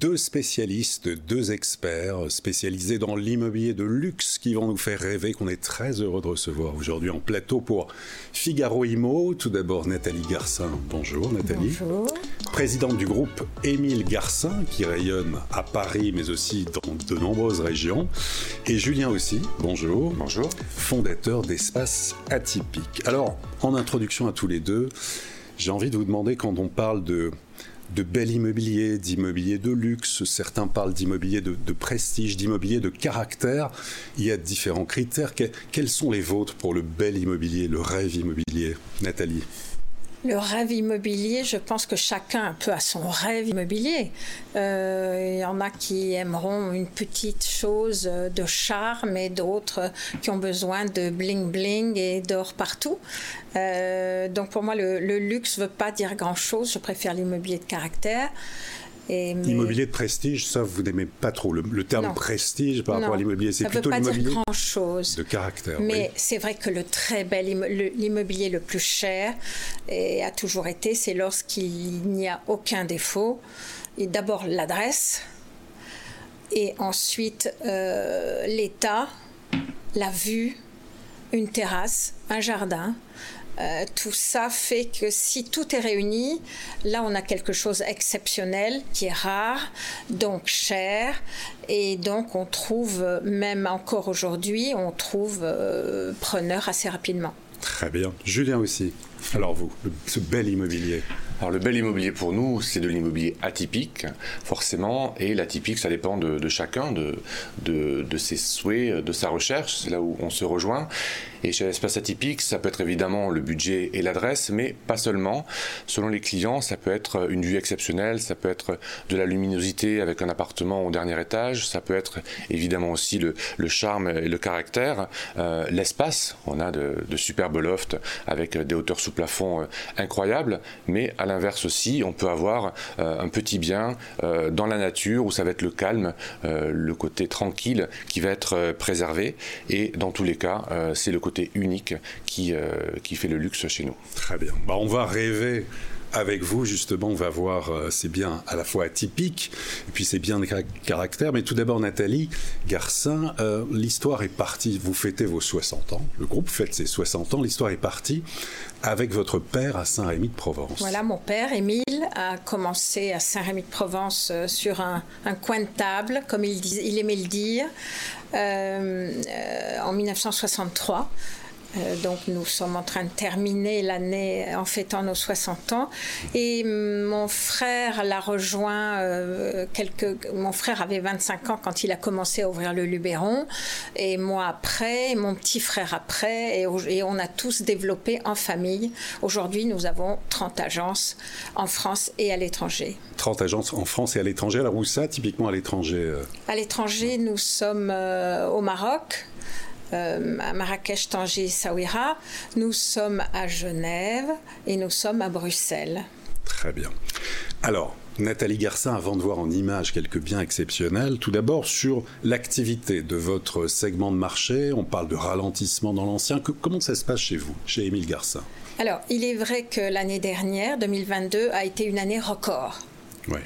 deux spécialistes, deux experts spécialisés dans l'immobilier de luxe qui vont nous faire rêver, qu'on est très heureux de recevoir aujourd'hui en plateau pour Figaro Imo. Tout d'abord Nathalie Garcin. Bonjour Nathalie. Bonjour. Présidente du groupe Émile Garcin qui rayonne à Paris mais aussi dans de nombreuses régions. Et Julien aussi. Bonjour. Bonjour. Fondateur d'Espace Atypique. Alors, en introduction à tous les deux, j'ai envie de vous demander quand on parle de de bel immobilier, d'immobilier de luxe, certains parlent d'immobilier de, prestige, d'immobilier de caractère. Il y a différents critères. quels sont les vôtres pour le bel immobilier, le rêve immobilier Nathalie? Le rêve immobilier, je pense que chacun un peu a son rêve immobilier. Euh, il y en a qui aimeront une petite chose de charme et d'autres qui ont besoin de bling bling et d'or partout. Euh, donc pour moi, le, le luxe ne veut pas dire grand-chose. Je préfère l'immobilier de caractère. Immobilier de prestige, ça, vous n'aimez pas trop. Le, terme prestige par rapport à l'immobilier, c'est plutôt l'immobilier chose. de caractère. Mais c'est vrai que le très bel l'immobilier le plus cher et a toujours été, c'est lorsqu'il n'y a aucun défaut. Et d'abord l'adresse, et ensuite euh, l'état, la vue, une terrasse, un jardin. Euh, tout ça fait que si tout est réuni, là on a quelque chose d'exceptionnel qui est rare, donc cher, et donc on trouve, même encore aujourd'hui, on trouve euh, preneur assez rapidement. Très bien. Julien aussi. Alors vous, ce bel immobilier. Alors le bel immobilier pour nous, c'est de l'immobilier atypique, forcément, et l'atypique, ça dépend de, chacun, de, ses souhaits, de sa recherche, c'est là où on se rejoint. Et chez l'espace atypique, ça peut être évidemment le budget et l'adresse, mais pas seulement. Selon les clients, ça peut être une vue exceptionnelle, ça peut être de la luminosité avec un appartement au dernier étage, ça peut être évidemment aussi le, charme et le caractère, euh, l'espace. On a de, superbes lofts avec des hauteurs sous plafond euh, incroyables, mais l'inverse aussi, on peut avoir euh, un petit bien euh, dans la nature où ça va être le calme, euh, le côté tranquille qui va être préservé. Et dans tous les cas, c'est le côté unique qui, qui fait le luxe chez nous. Très bien. Bah, on va rêver avec vous, justement, on va voir, euh, c'est bien à la fois atypique, et puis c'est bien de caractère. Mais tout d'abord, Nathalie Garcin, euh, l'histoire est partie, vous fêtez vos 60 ans, le groupe fête ses 60 ans, l'histoire est partie avec votre père à Saint-Rémy-de-Provence. Voilà, mon père, Émile, a commencé à Saint-Rémy-de-Provence euh, sur un, coin de table, comme il, il aimait le dire, en 1963. Euh, donc nous sommes en train de terminer l'année en fêtant nos 60 ans. Et mon frère l'a rejoint euh, quelques... Mon frère avait 25 ans quand il a commencé à ouvrir le Luberon. Et moi après, et mon petit frère après. Et, et on a tous développé en famille. Aujourd'hui, nous avons 30 agences en France et à l'étranger. 30 agences en France et à l'étranger. Alors où ça, typiquement à l'étranger euh? À l'étranger, nous sommes au Maroc, euh, à Marrakech, Tanger, Saouira. Nous sommes à Genève et nous sommes à Bruxelles. Très bien. Alors, Nathalie Garcin, avant de voir en image quelques biens exceptionnels, tout d'abord sur l'activité de votre segment de marché, on parle de ralentissement dans l'ancien. Comment ça se passe chez vous, chez Émile Garcin? Alors, il est vrai que l'année dernière, 2022, a été une année record. Oui.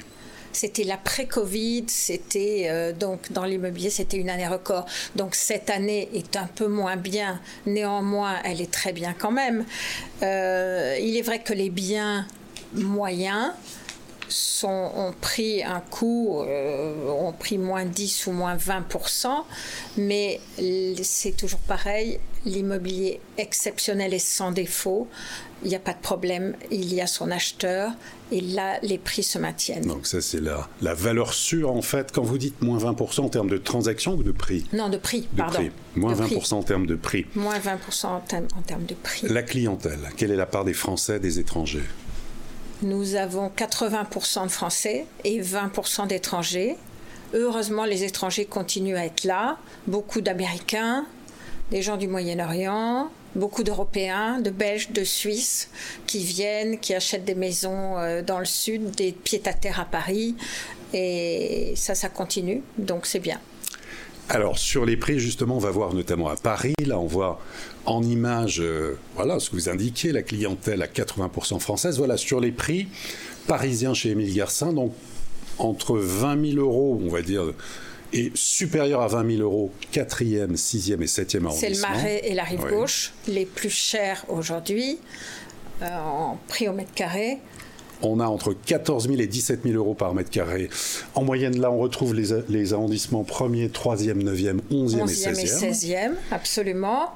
C'était l'après-Covid, c'était euh, donc dans l'immobilier, c'était une année record. Donc cette année est un peu moins bien, néanmoins, elle est très bien quand même. Euh, il est vrai que les biens moyens sont, ont pris un coup, euh, ont pris moins 10 ou moins 20%, mais c'est toujours pareil, l'immobilier exceptionnel et sans défaut, il n'y a pas de problème, il y a son acheteur et là, les prix se maintiennent. Donc ça, c'est la, la valeur sûre, en fait, quand vous dites moins 20% en termes de transactions ou de prix? Non, de prix, pardon. Moins 20% en termes de prix. Moins 20% en, en termes de prix. La clientèle, quelle est la part des Français, des étrangers? Nous avons 80% de Français et 20% d'étrangers. Heureusement, les étrangers continuent à être là. Beaucoup d'Américains, des gens du Moyen-Orient, beaucoup d'Européens, de Belges, de Suisses qui viennent, qui achètent des maisons euh, dans le sud, des pieds-à-terre à Paris. Et ça, ça continue. Donc c'est bien. Alors sur les prix, justement, on va voir notamment à Paris, là on voit en image, euh, voilà ce que vous indiquez, la clientèle à 80% française. Voilà sur les prix parisiens chez Émile Garcin, donc entre 20 000 euros, on va dire, et supérieur à 20 000 euros, 4e, 6e et 7e arrondissement. C'est le Marais et la rive gauche, les plus chers aujourd'hui, euh, en prix au mètre carré. On a entre 14 000 et 17 000 euros par mètre carré. En moyenne, là, on retrouve les, les arrondissements 1er, 3e, 9e, 11e, 11e et 16e. et 16e, absolument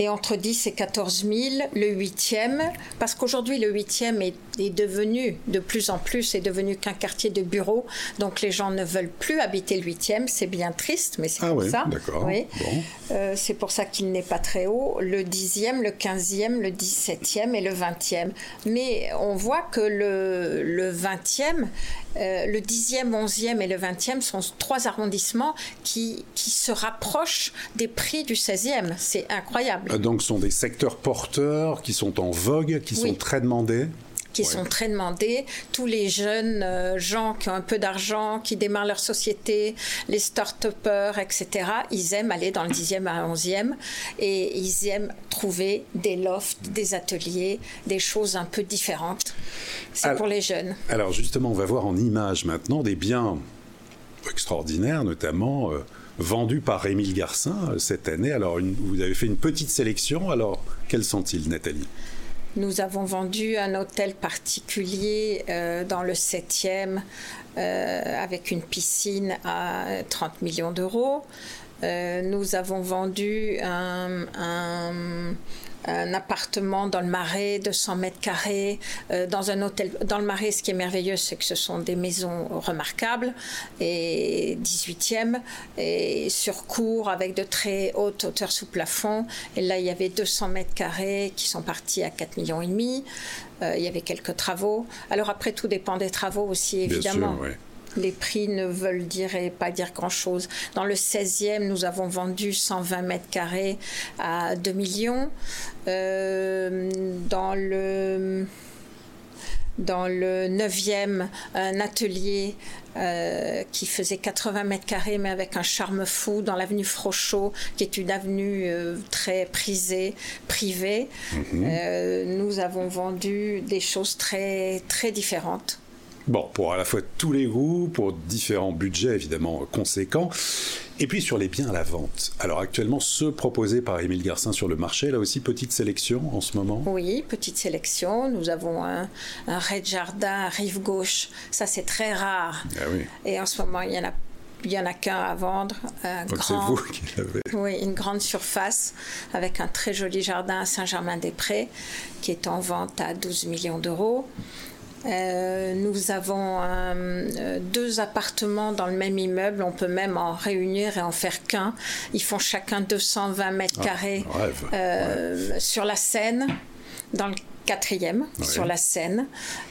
et entre 10 et 14 000 le 8e, parce qu'aujourd'hui le 8e est, est, devenu de plus en plus, est devenu qu'un quartier de bureaux, donc les gens ne veulent plus habiter le 8e, c'est bien triste, mais c'est ah pour oui, ça. Oui. Bon. Euh, c'est pour ça qu'il n'est pas très haut, le 10e, le 15e, le 17e et le 20e. Mais on voit que le, le 20e, euh, le 10e, 11e et le 20e sont trois arrondissements qui, qui se rapprochent des prix du 16e. C'est incroyable. Donc, ce sont des secteurs porteurs qui sont en vogue, qui Oui. sont très demandés? Qui sont très demandés. Tous les jeunes euh, gens qui ont un peu d'argent, qui démarrent leur société, les start-upers, etc., ils aiment aller dans le 10e à 11e et ils aiment trouver des lofts, des ateliers, des choses un peu différentes. C'est pour les jeunes. Alors justement, on va voir en images maintenant des biens extraordinaires, notamment euh, vendus par Émile Garcin euh, cette année. Alors une- vous avez fait une petite sélection. Alors quels sont-ils, Nathalie? Nous avons vendu un hôtel particulier euh, dans le 7e euh, avec une piscine à 30 millions d'euros. Euh, nous avons vendu un, un- un appartement dans le Marais de 100 mètres carrés, euh, dans un hôtel. Dans le Marais, ce qui est merveilleux, c'est que ce sont des maisons remarquables, et 18e, et sur cours avec de très hautes hauteurs sous plafond. Et là, il y avait 200 mètres carrés qui sont partis à 4 millions et demi. Euh, il y avait quelques travaux. Alors après, tout dépend des travaux aussi, évidemment. Bien sûr, ouais. Les prix ne veulent dire et pas dire grand-chose. Dans le 16e, nous avons vendu 120 mètres carrés à 2 millions. Euh, dans le dans le 9e, un atelier euh, qui faisait 80 mètres carrés, mais avec un charme fou, dans l'avenue Frochot, qui est une avenue euh, très prisée, privée. Euh, nous avons vendu des choses très, très différentes. Bon, pour à la fois tous les goûts, pour différents budgets évidemment conséquents, et puis sur les biens à la vente. Alors actuellement, ceux proposés par Émile Garcin sur le marché, là aussi petite sélection en ce moment? Oui, petite sélection. Nous avons un, un raid jardin à rive gauche. Ça, c'est très rare. Ah oui, Et en ce moment, il y en a, il y en a qu'un à vendre. Un donc c'est grand, vous qui l'avez. oui, une grande surface avec un très joli jardin à Saint-Germain-des-Prés qui est en vente à 12 millions d'euros. Euh, nous avons euh, deux appartements dans le même immeuble. On peut même en réunir et en faire qu'un. Ils font chacun 220 mètres Ah, carrés euh, sur la Seine, dans le quatrième, Ouais. sur la Seine.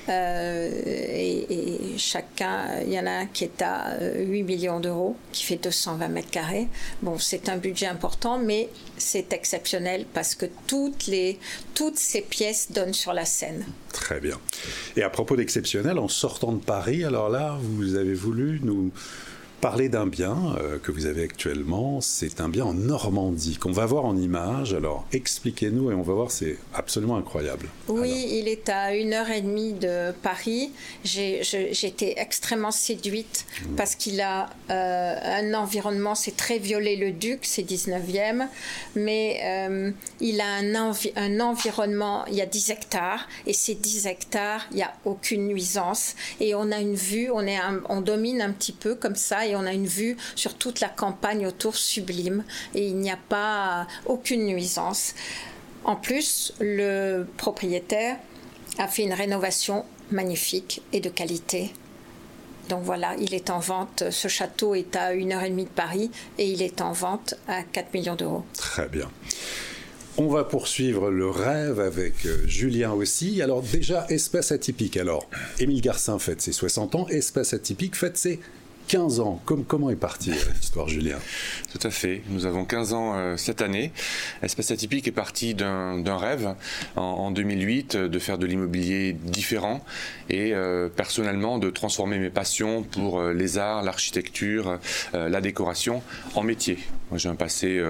Et, et chacun, il y en a un qui est à euh, 8 millions d'euros, qui fait 220 mètres carrés. Bon, c'est un budget important, mais c'est exceptionnel parce que toutes, les, toutes ces pièces donnent sur la Seine. Très bien. Et à propos d'exceptionnel, en sortant de Paris, alors là, vous avez voulu nous parler d'un bien euh, que vous avez actuellement. C'est un bien en Normandie qu'on va voir en image. Alors expliquez-nous et on va voir, c'est absolument incroyable. Oui, Alors, il est à une heure et demie de Paris. Été extrêmement séduite parce qu'il a euh, un environnement, c'est très Viollet-le-Duc, c'est 19e, mais euh, il a un, envi- un environnement, il y a 10 hectares, et ces 10 hectares, il n'y a aucune nuisance, et on a une vue, on, est un- on domine un petit peu comme ça, et on a une vue sur toute la campagne autour sublime, et il n'y a pas aucune nuisance. En plus, le propriétaire a fait une rénovation magnifique et de qualité. Donc voilà, il est en vente. Ce château est à une heure et demie de Paris et il est en vente à 4 millions d'euros. Très bien. On va poursuivre le rêve avec euh, Julien aussi. Alors déjà, espace atypique. Alors, Émile Garcin fête ses 60 ans, espace atypique fête ses 15 ans. comment est partie l'histoire, Julien? Tout à fait. Nous avons 15 ans cette année. Espace Atypique est parti d'un rêve en, 2008 de faire de l'immobilier différent et personnellement de transformer mes passions pour les arts, l'architecture, la décoration en métier. Moi, j'ai un passé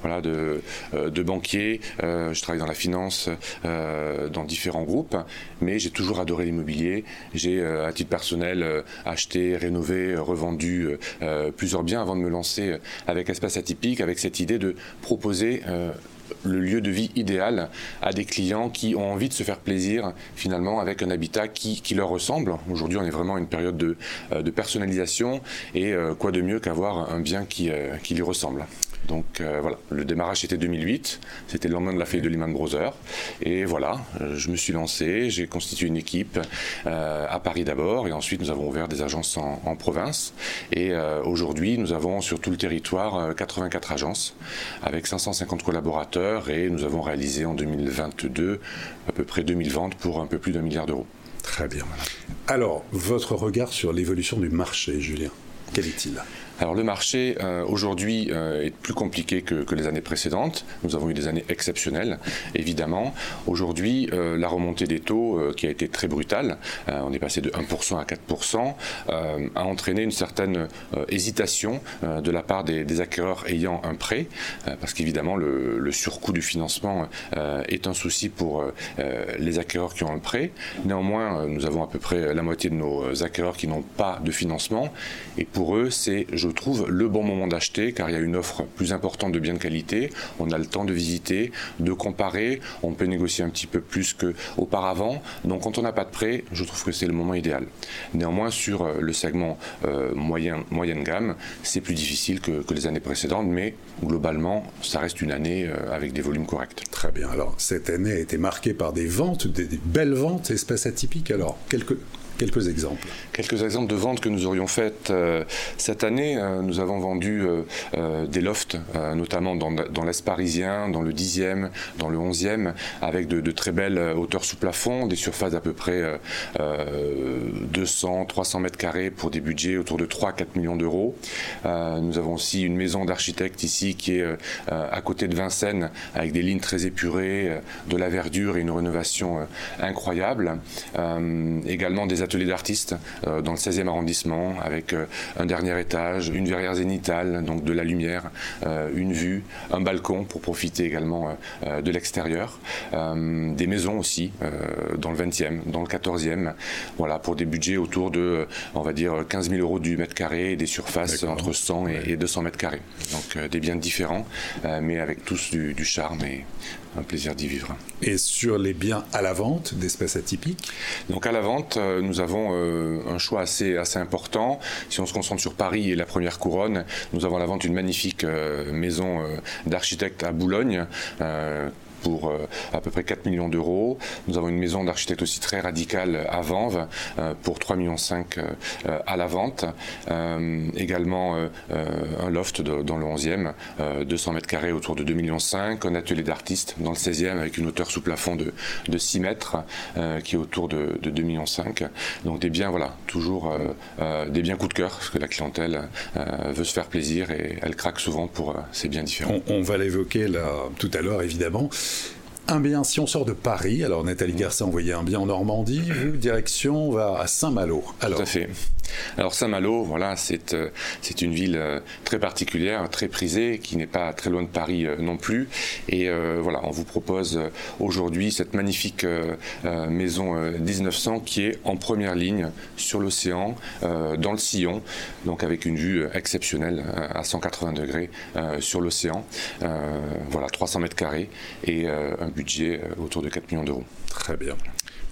voilà, de, de banquier. je travaille dans la finance, dans différents groupes, mais j'ai toujours adoré l'immobilier. J'ai, à titre personnel, acheté, rénové, revendu plusieurs biens avant de me lancer avec Espace Atypique, avec cette idée de proposer le lieu de vie idéal à des clients qui ont envie de se faire plaisir finalement avec un habitat qui, leur ressemble. Aujourd'hui, on est vraiment à une période de, personnalisation et quoi de mieux qu'avoir un bien qui, qui lui ressemble. Donc euh, voilà, le démarrage était 2008, c'était le lendemain de la fête de Lehman Brothers. Et voilà, euh, je me suis lancé, j'ai constitué une équipe euh, à Paris d'abord, et ensuite nous avons ouvert des agences en, province. Et aujourd'hui, nous avons sur tout le territoire 84 agences avec 550 collaborateurs, et nous avons réalisé en 2022 à peu près 2000 ventes pour un peu plus d'un milliard d'euros. Très bien. Alors, votre regard sur l'évolution du marché, Julien, quel est-il? Alors le marché euh, aujourd'hui euh, est plus compliqué que, les années précédentes. Nous avons eu des années exceptionnelles, évidemment. Aujourd'hui, euh, la remontée des taux qui a été très brutale, on est passé de 1% à 4%, a entraîné une certaine hésitation de la part des, acquéreurs ayant un prêt, parce qu'évidemment le, surcoût du financement est un souci pour les acquéreurs qui ont un prêt. Néanmoins, nous avons à peu près la moitié de nos acquéreurs qui n'ont pas de financement, et pour eux, c'est, je trouve, le bon moment d'acheter car il y a une offre plus importante de biens de qualité. On a le temps de visiter, de comparer. On peut négocier un petit peu plus qu'auparavant. Donc, quand on n'a pas de prêt, je trouve que c'est le moment idéal. Néanmoins, sur euh, le segment euh, moyen, moyenne gamme, c'est plus difficile que, les années précédentes, mais globalement, ça reste une année euh, avec des volumes corrects. Très bien. Alors, cette année a été marquée par des ventes, des, belles ventes, espèces atypiques. Alors, quelques Quelques exemples. Quelques exemples de ventes que nous aurions faites euh, cette année. Euh, nous avons vendu euh, des lofts, notamment dans, l'Est parisien, dans le 10e, dans le 11e, avec de, très belles hauteurs sous plafond, des surfaces d'à peu près 200, 300 mètres carrés pour des budgets autour de 3-4 millions d'euros. nous avons aussi une maison d'architecte ici qui est à côté de Vincennes, avec des lignes très épurées, de la verdure et une rénovation incroyable. également des d'artistes euh, dans le 16e arrondissement avec euh, un dernier étage, une verrière zénitale, donc de la lumière, euh, une vue, un balcon pour profiter également de l'extérieur, des maisons aussi dans le 20e, dans le 14e, voilà, pour des budgets autour de, on va dire, 15 000 euros du mètre carré et des surfaces entre 100 et, 200 mètres carrés. Donc des biens différents, mais avec tous du, du charme et un plaisir d'y vivre. Et sur les biens à la vente d'espèces atypiques Donc à la vente, euh, nous avons euh, un choix assez, assez important. Si on se concentre sur Paris et la première couronne, nous avons à la vente une magnifique euh, maison d'architecte à Boulogne pour euh, à peu près 4 millions d'euros. Nous avons une maison d'architecte aussi très radicale à Vanves euh, pour 3,5 millions euh, à la vente. également un loft dans le 11e, 200 mètres carrés autour de 2,5 millions. Un atelier d'artiste dans le 16e avec une hauteur sous plafond de, de 6 mètres qui est autour de, de 2,5 millions. Donc des biens, voilà, toujours des biens coup de cœur parce que la clientèle veut se faire plaisir et elle craque souvent pour ces biens différents. On, on va l'évoquer là tout à l'heure évidemment. Un bien, si on sort de Paris, alors Nathalie Garcia a envoyé un bien en Normandie, direction va à Saint-Malo. Tout à fait. Alors Saint-Malo, voilà, c'est euh, une ville euh, très particulière, très prisée, qui n'est pas très loin de Paris euh, non plus. Et voilà, on vous propose aujourd'hui cette magnifique maison 1900 qui est en première ligne sur l'océan, dans le sillon, donc avec une vue exceptionnelle à 180 degrés sur l'océan. voilà, 300 mètres carrés et un budget autour de 4 millions d'euros. Très bien.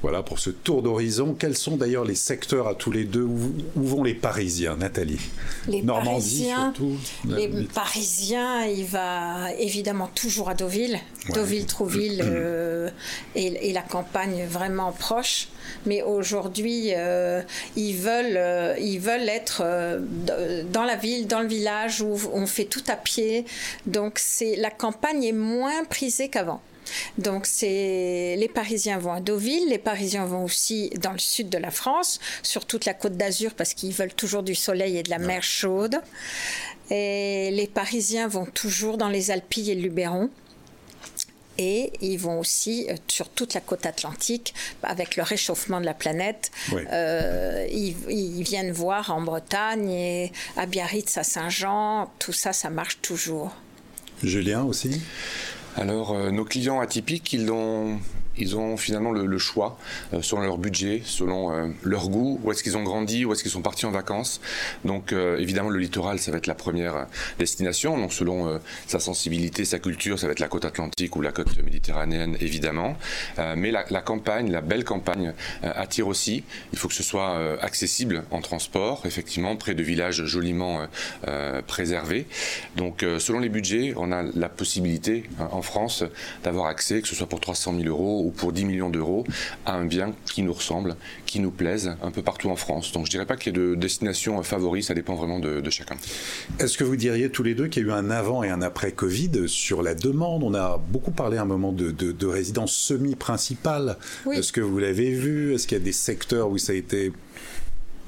Voilà pour ce tour d'horizon. Quels sont d'ailleurs les secteurs à tous les deux où, vont les Parisiens, Nathalie Les Normandie Parisiens, surtout. Les Parisiens, il va évidemment toujours à Deauville, Deauville, Trouville euh, et, la campagne vraiment proche. Mais aujourd'hui, euh, ils veulent, euh, ils veulent être dans la ville, dans le village où on fait tout à pied. Donc c'est la campagne est moins prisée qu'avant. Donc c'est les Parisiens vont à Deauville, les Parisiens vont aussi dans le sud de la France, sur toute la côte d'Azur parce qu'ils veulent toujours du soleil et de la mer chaude. Et les Parisiens vont toujours dans les Alpilles et le Luberon. Et ils vont aussi euh, sur toute la côte atlantique, avec le réchauffement de la planète. Euh, ils, ils, viennent voir en Bretagne et à Biarritz, à Saint-Jean. Tout ça, ça marche toujours. Julien aussi? Alors, euh, nos clients atypiques, ils ont ils ont finalement le, choix euh, selon leur budget, selon euh, leur goût, où est-ce qu'ils ont grandi, où est-ce qu'ils sont partis en vacances. Donc euh, évidemment le littoral, ça va être la première destination. Donc selon sa sensibilité, sa culture, ça va être la côte atlantique ou la côte méditerranéenne évidemment. mais la, campagne, la belle campagne attire aussi. Il faut que ce soit accessible en transport, effectivement, près de villages joliment préservés. Donc selon les budgets, on a la possibilité hein, en France d'avoir accès, que ce soit pour 300 000 euros pour 10 millions d'euros à un bien qui nous ressemble, qui nous plaise un peu partout en France. Donc je dirais pas qu'il y ait de destination favori, ça dépend vraiment de, chacun. Est-ce que vous diriez tous les deux qu'il y a eu un avant et un après Covid sur la demande? On a beaucoup parlé à un moment de, de, résidence semi-principale. Est-ce que vous l'avez vu? Est-ce qu'il y a des secteurs où ça a été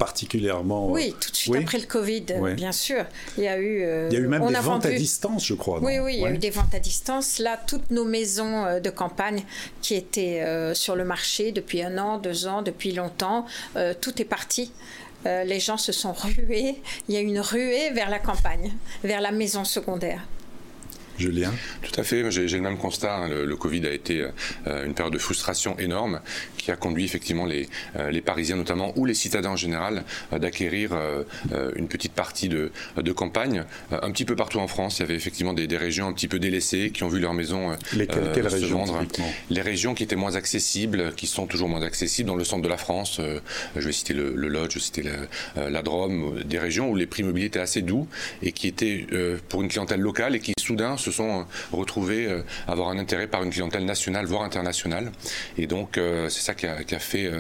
particulièrement. Oui, tout de suite après le Covid, bien sûr. Il y a eu. Euh, il y a eu même des ventes à distance, je crois. Oui, oui, il y a eu des ventes à distance. Là, toutes nos maisons euh, de campagne qui étaient euh, sur le marché depuis un an, deux ans, depuis longtemps, tout est parti. les gens se sont rués. Il y a une ruée vers la campagne, vers la maison secondaire. Julien Tout à fait, j'ai le même constat. Hein. Le, Covid a été euh, une période de frustration énorme qui a conduit effectivement les, euh, les Parisiens notamment, ou les citadins en général, euh, d'acquérir une petite partie de, de campagne. un petit peu partout en France, il y avait effectivement des, des régions un petit peu délaissées qui ont vu leur maison Lesquelles, se régions, vendre. Les régions qui étaient moins accessibles, qui sont toujours moins accessibles, dans le centre de la France, je vais citer le, le Lodge, je vais citer la, la Drôme, des régions où les prix immobiliers étaient assez doux et qui étaient pour une clientèle locale et qui soudain se sont euh, retrouvés euh, avoir un intérêt par une clientèle nationale, voire internationale. Et donc, euh, c'est ça qui a, fait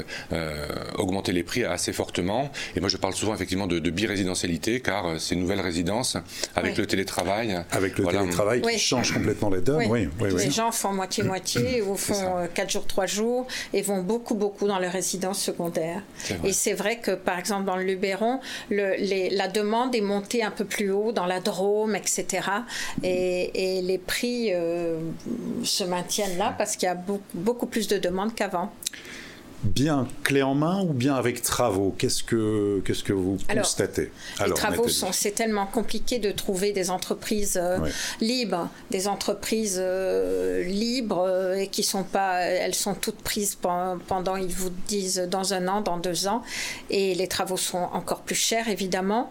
augmenter les prix assez fortement. Et moi, je parle souvent effectivement de, de birésidentialité, car ces nouvelles résidences, avec le télétravail. Avec le télétravail qui change complètement la donne. Oui. les gens font moitié-moitié ou font 4 jours, 3 jours et vont beaucoup, beaucoup dans les résidences secondaires. Et c'est vrai que, par exemple, dans le Luberon, le, la demande est montée un peu plus haut dans la Drôme, etc. Et, et les prix euh, se maintiennent là parce qu'il y a beaucoup, beaucoup plus de demandes qu'avant. Bien clé en main ou bien avec travaux? Qu'est-ce que, qu'est-ce que vous constatez? Les travaux, sont, c'est tellement compliqué de trouver des entreprises euh, libres, des entreprises euh, libres et qui sont pas, elles sont toutes prises pendant, ils vous disent dans un an, dans deux ans, et les travaux sont encore plus chers évidemment.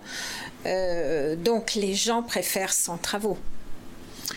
donc les gens préfèrent sans travaux.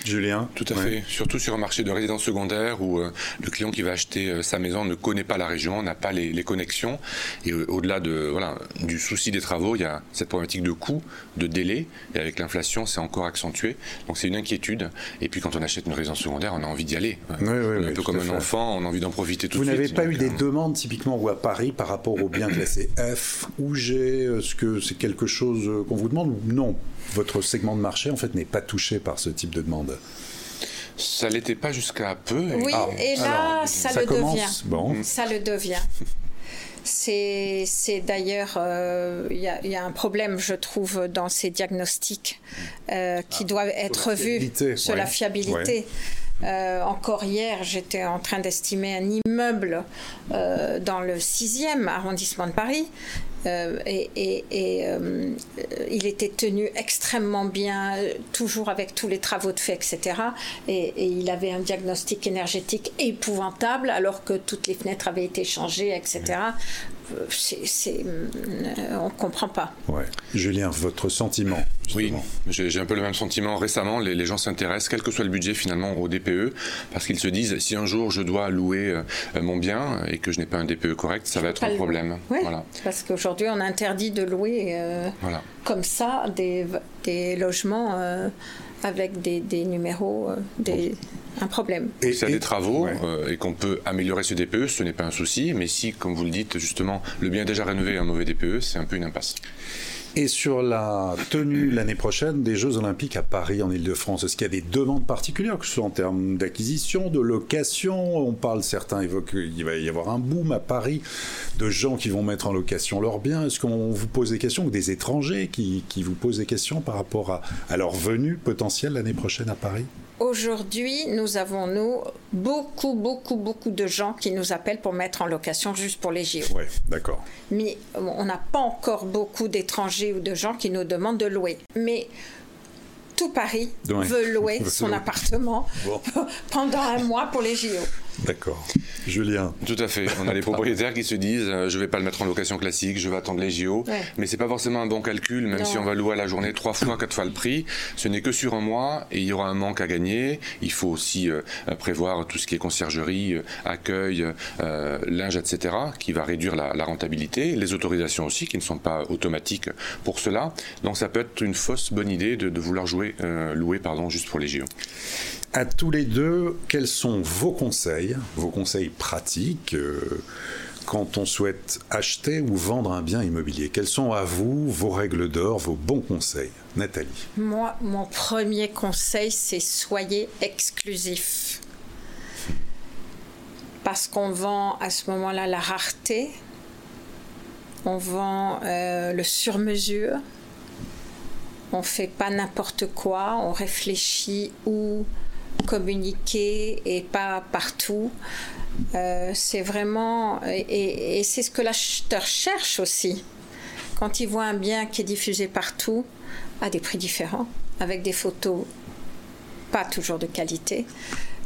Julien Tout à fait. Surtout sur un marché de résidence secondaire où euh, le client qui va acheter euh, sa maison ne connaît pas la région, n'a pas les, connexions. Et euh, au-delà de, voilà, du souci des travaux, il y a cette problématique de coût, de délai. Et avec l'inflation, c'est encore accentué. Donc c'est une inquiétude. Et puis quand on achète une résidence secondaire, on a envie d'y aller. un peu comme un enfant, on a envie d'en profiter tout de suite. Vous n'avez pas eu des demandes typiquement ou à Paris par rapport aux biens classés F ou G? Est-ce que c'est quelque chose qu'on vous demande ou non? Votre segment de marché en fait n'est pas touché par ce type de demande. Ça l'était pas jusqu'à peu. Oui, ah, et là, ça, le devient. Bon. Ça le devient. C'est, d'ailleurs, euh, il y, a un problème, je trouve, dans ces diagnostics euh, qui ah, doivent être vus sur la fiabilité. Euh, encore hier, j'étais en train d'estimer un immeuble dans le 6e arrondissement de Paris euh, et, euh, il était tenu extrêmement bien, toujours avec tous les travaux de fait, etc. Et, il avait un diagnostic énergétique épouvantable, alors que toutes les fenêtres avaient été changées, etc. C'est, on ne comprend pas. Ouais. Julien, votre sentiment Oui, j'ai, un peu le même sentiment. Récemment, les, gens s'intéressent, quel que soit le budget finalement, au DPE, parce qu'ils se disent si un jour je dois louer euh, mon bien et que je n'ai pas un DPE correct, ça va être un problème. voilà. Parce qu'aujourd'hui, Aujourd'hui, on interdit de louer euh, comme ça des, des logements euh, avec des, des numéros, euh, des, un problème. Et s'il y a des travaux et qu'on peut améliorer ce DPE, ce n'est pas un souci. Mais si, comme vous le dites, justement, le bien est déjà rénové un mauvais DPE, c'est un peu une impasse. Et sur la tenue l'année prochaine des Jeux Olympiques à Paris, en Ile-de-France, est-ce qu'il y a des demandes particulières, que ce soit en termes d'acquisition, de location? On parle, certains évoquent qu'il va y avoir un boom à Paris de gens qui vont mettre en location leurs biens. Est-ce qu'on vous pose des questions, ou des étrangers qui, vous posent des questions par rapport à, à leur venue potentielle l'année prochaine à Paris? Aujourd'hui, nous avons, nous, beaucoup, beaucoup, beaucoup de gens qui nous appellent pour mettre en location juste pour les JO. Oui, d'accord. Mais on n'a pas encore beaucoup d'étrangers ou de gens qui nous demandent de louer. Mais tout Paris veut louer son appartement pendant un mois pour les JO. D'accord. Julien. Tout à fait. On a les propriétaires qui se disent euh, je vais pas le mettre en location classique, je vais attendre les JO. Mais Mais c'est pas forcément un bon calcul, même si on va louer à la journée trois fois, quatre fois le prix. Ce n'est que sur un mois et il y aura un manque à gagner. Il faut aussi euh, prévoir tout ce qui est conciergerie, euh, accueil, linge, etc., qui va réduire la, rentabilité. Les autorisations aussi, qui ne sont pas automatiques pour cela. Donc ça peut être une fausse bonne idée de, vouloir jouer, louer pardon, juste pour les JO. À tous les deux, quels sont vos conseils, vos conseils pratiques euh, quand on souhaite acheter ou vendre un bien immobilier. Quels sont à vous vos règles d'or, vos bons conseils? Nathalie. Moi, mon premier conseil, c'est soyez exclusif. Parce qu'on vend à ce moment-là la rareté, on vend euh, le sur-mesure, on fait pas n'importe quoi, on réfléchit où communiquer et pas partout. Euh, c'est vraiment et, c'est ce que l'acheteur cherche aussi. Quand il voit un bien qui est diffusé partout à des prix différents, avec des photos pas toujours de qualité,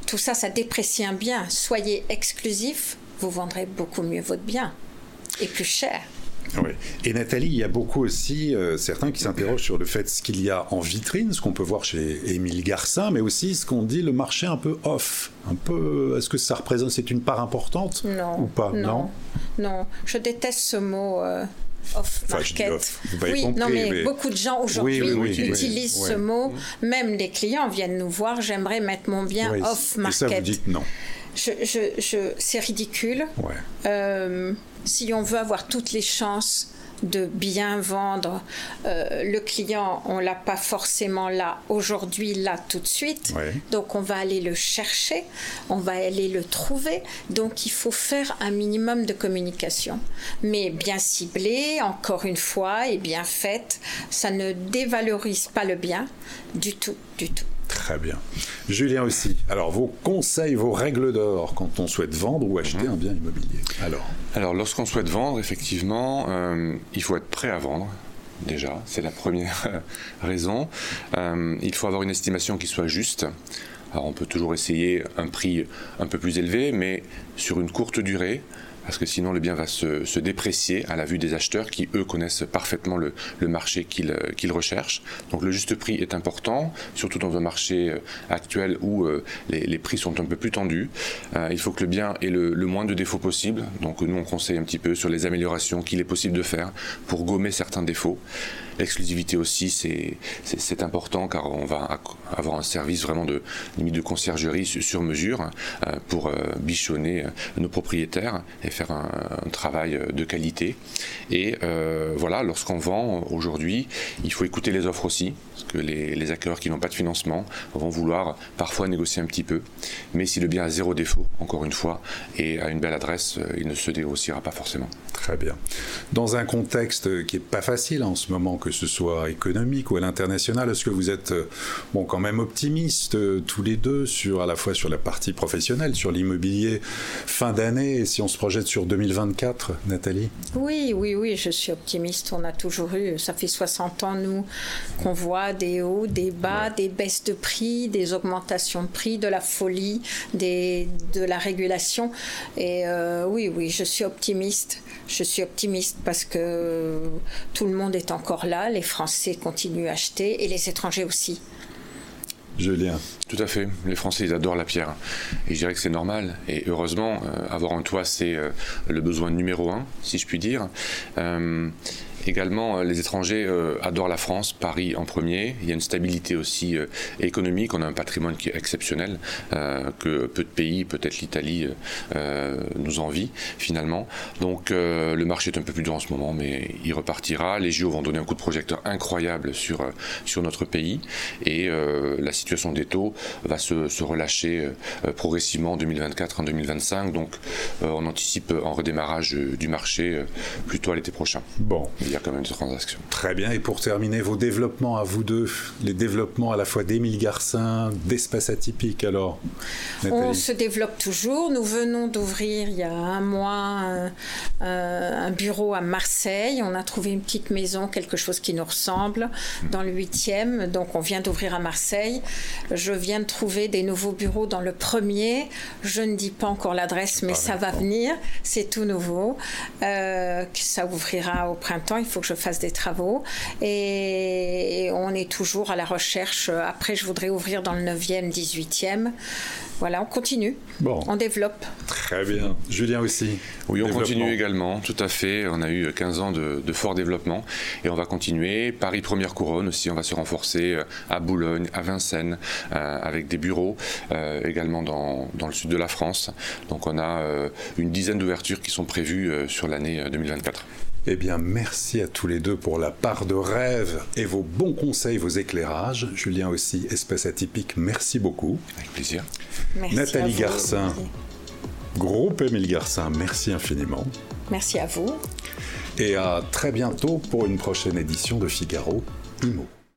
tout ça, ça déprécie un bien. Soyez exclusif, vous vendrez beaucoup mieux votre bien et plus cher. Oui. Et Nathalie, il y a beaucoup aussi euh, certains qui s'interrogent sur le fait ce qu'il y a en vitrine, ce qu'on peut voir chez Émile Garcin, mais aussi ce qu'on dit le marché un peu off. Un peu, est-ce que ça représente, c'est une part importante non, ou pas? Non, non, je déteste ce mot. Euh, off market. oui, non, mais, beaucoup de gens aujourd'hui utilisent ce mot. Même les clients viennent nous voir. J'aimerais mettre mon bien off market. Et ça, vous dites non. Je, je, c'est ridicule. Euh, si on veut avoir toutes les chances de bien vendre euh, le client, on l'a pas forcément là aujourd'hui, là tout de suite. Donc on va aller le chercher, on va aller le trouver. Donc il faut faire un minimum de communication, mais bien ciblée, encore une fois, et bien faite. Ça ne dévalorise pas le bien du tout, du tout. Très bien. Julien aussi. Alors, vos conseils, vos règles d'or quand on souhaite vendre ou acheter mhm. un bien immobilier Alors, Alors lorsqu'on souhaite vendre, effectivement, euh, il faut être prêt à vendre. Déjà, c'est la première raison. Euh, il faut avoir une estimation qui soit juste. Alors on peut toujours essayer un prix un peu plus élevé, mais sur une courte durée, parce que sinon le bien va se, déprécier à la vue des acheteurs qui, eux, connaissent parfaitement le, marché euh, qu'ils recherchent. Donc le juste prix est important, surtout dans un marché euh, actuel où euh, les, prix sont un peu plus tendus. il faut que le bien ait le, le, moins de défauts possible. Donc nous, on conseille un petit peu sur les améliorations qu'il est possible de faire pour gommer certains défauts. L'exclusivité aussi, c'est important car on va avoir un service vraiment de limite de conciergerie sur mesure euh, pour euh, bichonner euh, nos propriétaires et faire un, travail de qualité. Et voilà, lorsqu'on vend aujourd'hui, il faut écouter les offres aussi, parce que les, les acquéreurs qui n'ont pas de financement vont vouloir parfois négocier un petit peu. Mais si le bien a zéro défaut, encore une fois, et a une belle adresse, il ne se négociera pas forcément. Très bien. Dans un contexte qui n'est pas facile en ce moment, ce soit économique ou à l'international, est-ce que vous êtes euh, bon, quand même optimistes euh, tous les deux, sur, à la fois sur la partie professionnelle, sur l'immobilier fin d'année, et si on se projette sur 2024, Nathalie? Oui, oui, oui, je suis optimiste. On a toujours eu, ça fait 60 ans, nous, qu'on voit des hauts, des bas, des baisses de prix, des augmentations de prix, de la folie, des, de la régulation. Et euh, oui, oui, je suis optimiste. Je suis optimiste parce que tout le monde est encore là, les Français continuent à acheter et les étrangers aussi. Julien. Tout à fait. Les Français, ils adorent la pierre. Et je dirais que c'est normal. Et heureusement, euh, avoir un toit, c'est euh, le besoin numéro un, si je puis dire. Euh, Également, les étrangers adorent la France, Paris en premier. Il y a une stabilité aussi économique. On a un patrimoine qui est exceptionnel, que peu de pays, peut-être l'Italie, nous envie finalement. Donc le marché est un peu plus dur en ce moment, mais il repartira. Les JO vont donner un coup de projecteur incroyable sur, sur notre pays et la situation des taux va se, se relâcher progressivement en 2024, en 2025. Donc on anticipe en redémarrage du marché plutôt à l'été prochain. Bon. Il quand même des transactions. Très bien. Et pour terminer, vos développements à vous deux, les développements à la fois d'Émile Garcin, d'Espace Atypique, alors On se développe toujours. Nous venons d'ouvrir il y a un mois un, bureau à Marseille. On a trouvé une petite maison, quelque chose qui nous ressemble, dans le 8e. Donc on vient d'ouvrir à Marseille. Je viens de trouver des nouveaux bureaux dans le premier. Je ne dis pas encore l'adresse, mais ça va venir. C'est tout nouveau. Euh, ça ouvrira au printemps. Il faut que je fasse des travaux. Et on est toujours à la recherche. Après, je voudrais ouvrir dans le 9e, 18e. Voilà, on continue. Bon. On développe. Très bien. Julien aussi. Oui, on continue également, tout à fait. On a eu 15 ans de, fort développement et on va continuer. Paris Première Couronne aussi, on va se renforcer euh, à Boulogne, à Vincennes, euh, avec des bureaux euh, également dans, dans, le sud de la France. Donc on a une dizaine d'ouvertures qui sont prévues sur l'année 2024. Eh bien, merci à tous les deux pour la part de rêve et vos bons conseils, vos éclairages. Julien aussi, espèce atypique, merci beaucoup. Avec plaisir. Merci Nathalie Garcin, groupe Émile Garcin, merci infiniment. Merci à vous. Et à très bientôt pour une prochaine édition de Figaro Imo.